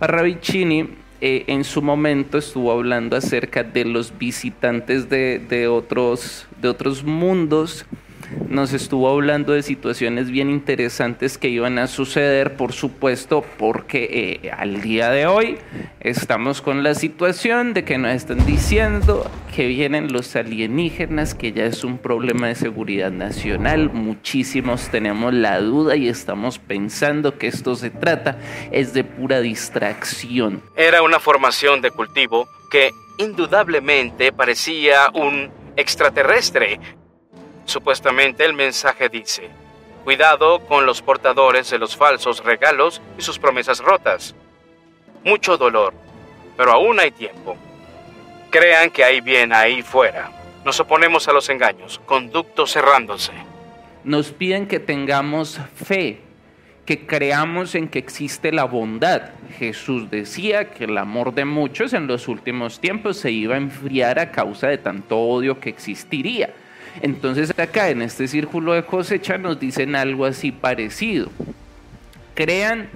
Parravicini eh, en su momento estuvo hablando acerca de los visitantes de, otros, de otros mundos. Nos estuvo hablando de situaciones bien interesantes que iban a suceder, por supuesto, porque eh, al día de hoy estamos con la situación de que nos están diciendo que vienen los alienígenas, que ya es un problema de seguridad nacional. Muchísimos tenemos la duda y estamos pensando que esto se trata es de pura distracción. Era una formación de cultivo que indudablemente parecía un extraterrestre Supuestamente el mensaje dice, cuidado con los portadores de los falsos regalos y sus promesas rotas. Mucho dolor, pero aún hay tiempo. Crean que hay bien ahí fuera. Nos oponemos a los engaños, conducto cerrándose. Nos piden que tengamos fe, que creamos en que existe la bondad. Jesús decía que el amor de muchos en los últimos tiempos se iba a enfriar a causa de tanto odio que existiría. Entonces acá en este círculo de cosecha nos dicen algo así parecido. Crean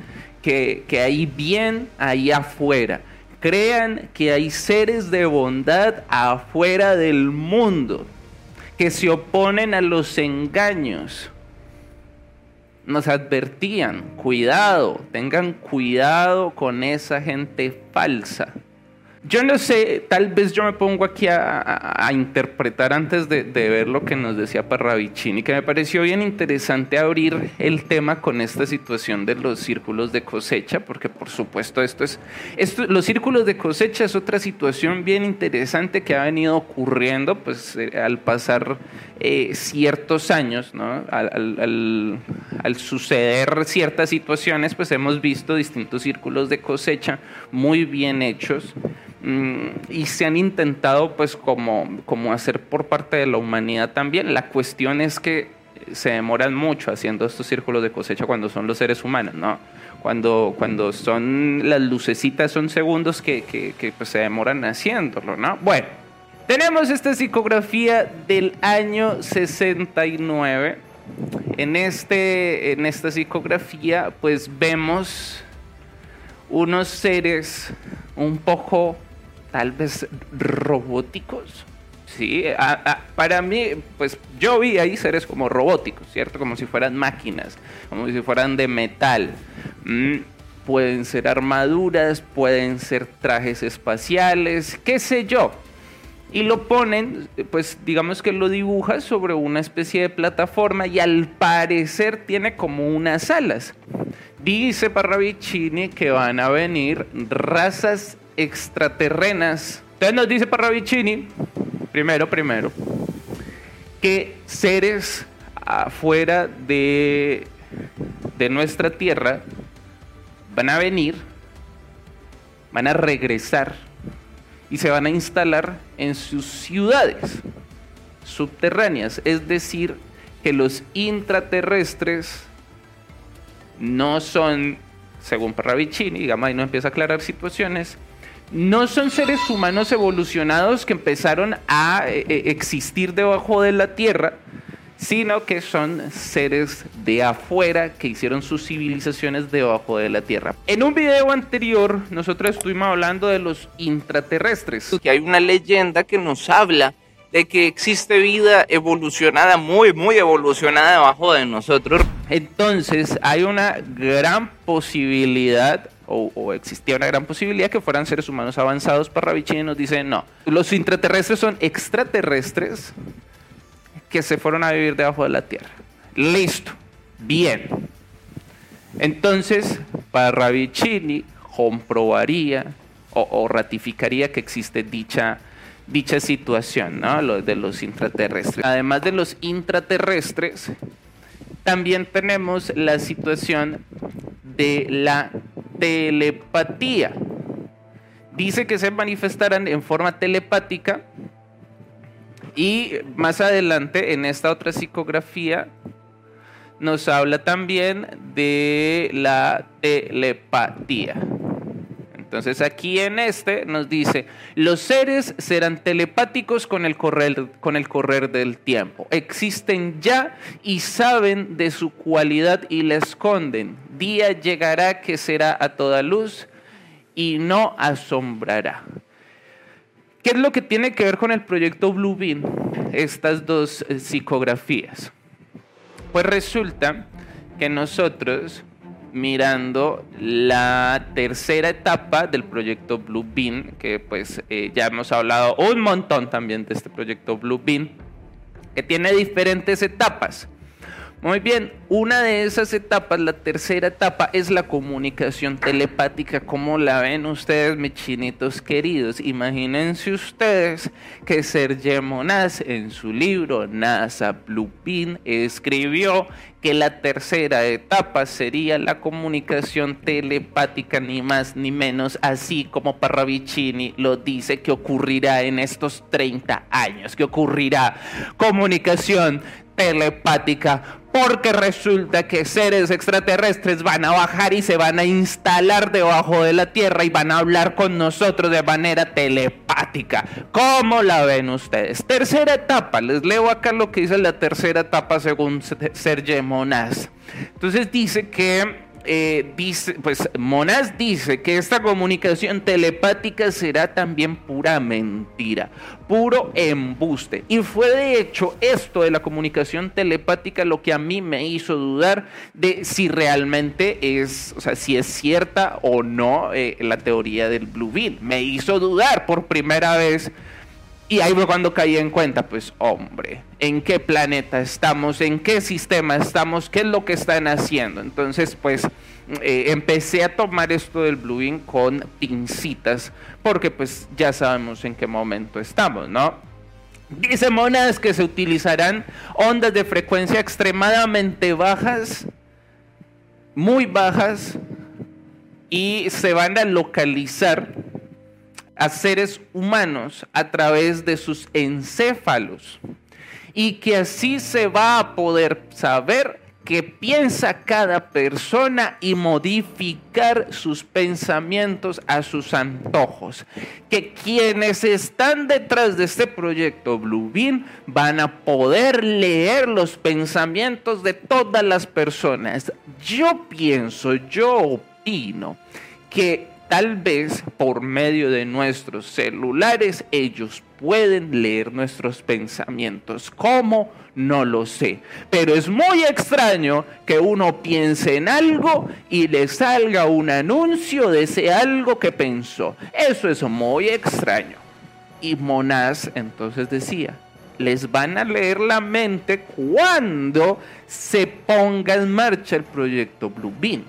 que, hay bien ahí afuera. Crean que hay seres de bondad afuera del mundo que se oponen a los engaños. Nos advertían, cuidado, tengan cuidado con esa gente falsa. Yo no sé, tal vez yo me pongo aquí a, interpretar antes de, ver lo que nos decía Parravicini, que me pareció bien interesante abrir el tema con esta situación de los círculos de cosecha, porque por supuesto esto es, esto, los círculos de cosecha es otra situación bien interesante que ha venido ocurriendo pues, eh, al pasar eh, ciertos años, ¿no? al, al suceder ciertas situaciones, pues hemos visto distintos círculos de cosecha muy bien hechos. Mm, y se han intentado pues como, como hacer por parte de la humanidad también. La cuestión es que se demoran mucho haciendo estos círculos de cosecha cuando son los seres humanos, ¿no? Cuando, cuando son las lucecitas son segundos que, que, pues, se demoran haciéndolo, ¿no? Bueno, tenemos esta psicografía del año 69. En, este, en esta psicografía pues vemos unos seres un poco tal vez robóticos. Sí, para mí, pues yo vi ahí seres como robóticos, ¿cierto? Como si fueran máquinas, como si fueran de metal. Mm, pueden ser armaduras, pueden ser trajes espaciales, qué sé yo. Y lo ponen, pues digamos que lo dibuja sobre una especie de plataforma y al parecer tiene como unas alas. Dice Parravicini que van a venir razas extraterrenas. Entonces nos dice Parravicini, primero, primero, que seres afuera de, de nuestra Tierra van a venir, van a regresar y se van a instalar en sus ciudades subterráneas. Es decir, que los intraterrestres no son, según Parravicini, digamos, ahí no empieza a aclarar situaciones, no son seres humanos evolucionados que empezaron a eh, eh, existir debajo de la Tierra, sino que son seres de afuera que hicieron sus civilizaciones debajo de la Tierra. En un video anterior nosotros estuvimos hablando de los intraterrestres, que hay una leyenda que nos habla de que existe vida evolucionada, muy, muy evolucionada debajo de nosotros. Entonces hay una gran posibilidad o, existía una gran posibilidad que fueran seres humanos avanzados. Parravicini nos dice, no, los intraterrestres son extraterrestres que se fueron a vivir debajo de la Tierra. Listo, bien. Entonces, Parravicini comprobaría o, ratificaría que existe dicha, dicha situación, ¿no? Lo de los intraterrestres. Además de los intraterrestres, también tenemos la situación de la telepatía. Dice que se manifestarán en forma telepática y más adelante en esta otra psicografía nos habla también de la telepatía. Entonces aquí en este nos dice, los seres serán telepáticos con el, correr, con el correr del tiempo. Existen ya y saben de su cualidad y la esconden. Día llegará que será a toda luz y no asombrará. ¿Qué es lo que tiene que ver con el proyecto Blue Bean? Estas dos eh, psicografías. Pues resulta que nosotros, mirando la tercera etapa del proyecto Blue Bean, que pues eh, ya hemos hablado un montón también de este proyecto Blue Bean, que tiene diferentes etapas. Muy bien, una de esas etapas, la tercera etapa, es la comunicación telepática. ¿Cómo la ven ustedes, mis chinitos queridos? Imagínense ustedes que Sergio Monaz en su libro NASA Blue Pin escribió que la tercera etapa sería la comunicación telepática, ni más ni menos, así como Parravicini lo dice que ocurrirá en estos 30 años, que ocurrirá comunicación telepática, porque resulta que seres extraterrestres van a bajar y se van a instalar debajo de la Tierra y van a hablar con nosotros de manera telepática. ¿Cómo la ven ustedes? Tercera etapa, les leo acá lo que dice la tercera etapa según Sergio Monas. Entonces dice que eh, dice, pues Monas dice que esta comunicación telepática será también pura mentira, puro embuste. Y fue de hecho esto de la comunicación telepática lo que a mí me hizo dudar de si realmente es, o sea, si es cierta o no eh, la teoría del Blue. Me hizo dudar por primera vez y ahí fue cuando caí en cuenta, pues hombre, ¿en qué planeta estamos? ¿En qué sistema estamos? ¿Qué es lo que están haciendo? Entonces, pues eh, empecé a tomar esto del bluing con pincitas, porque pues ya sabemos en qué momento estamos, ¿no? Dice Monas que se utilizarán ondas de frecuencia extremadamente bajas, muy bajas, y se van a localizar a seres humanos a través de sus encéfalos y que así se va a poder saber qué piensa cada persona y modificar sus pensamientos a sus antojos. Que quienes están detrás de este proyecto Blue Bean van a poder leer los pensamientos de todas las personas. Yo pienso, yo opino que Tal vez por medio de nuestros celulares ellos pueden leer nuestros pensamientos. ¿Cómo? No lo sé. Pero es muy extraño que uno piense en algo y le salga un anuncio de ese algo que pensó. Eso es muy extraño. Y Monas entonces decía, les van a leer la mente cuando se ponga en marcha el proyecto Blue Bean.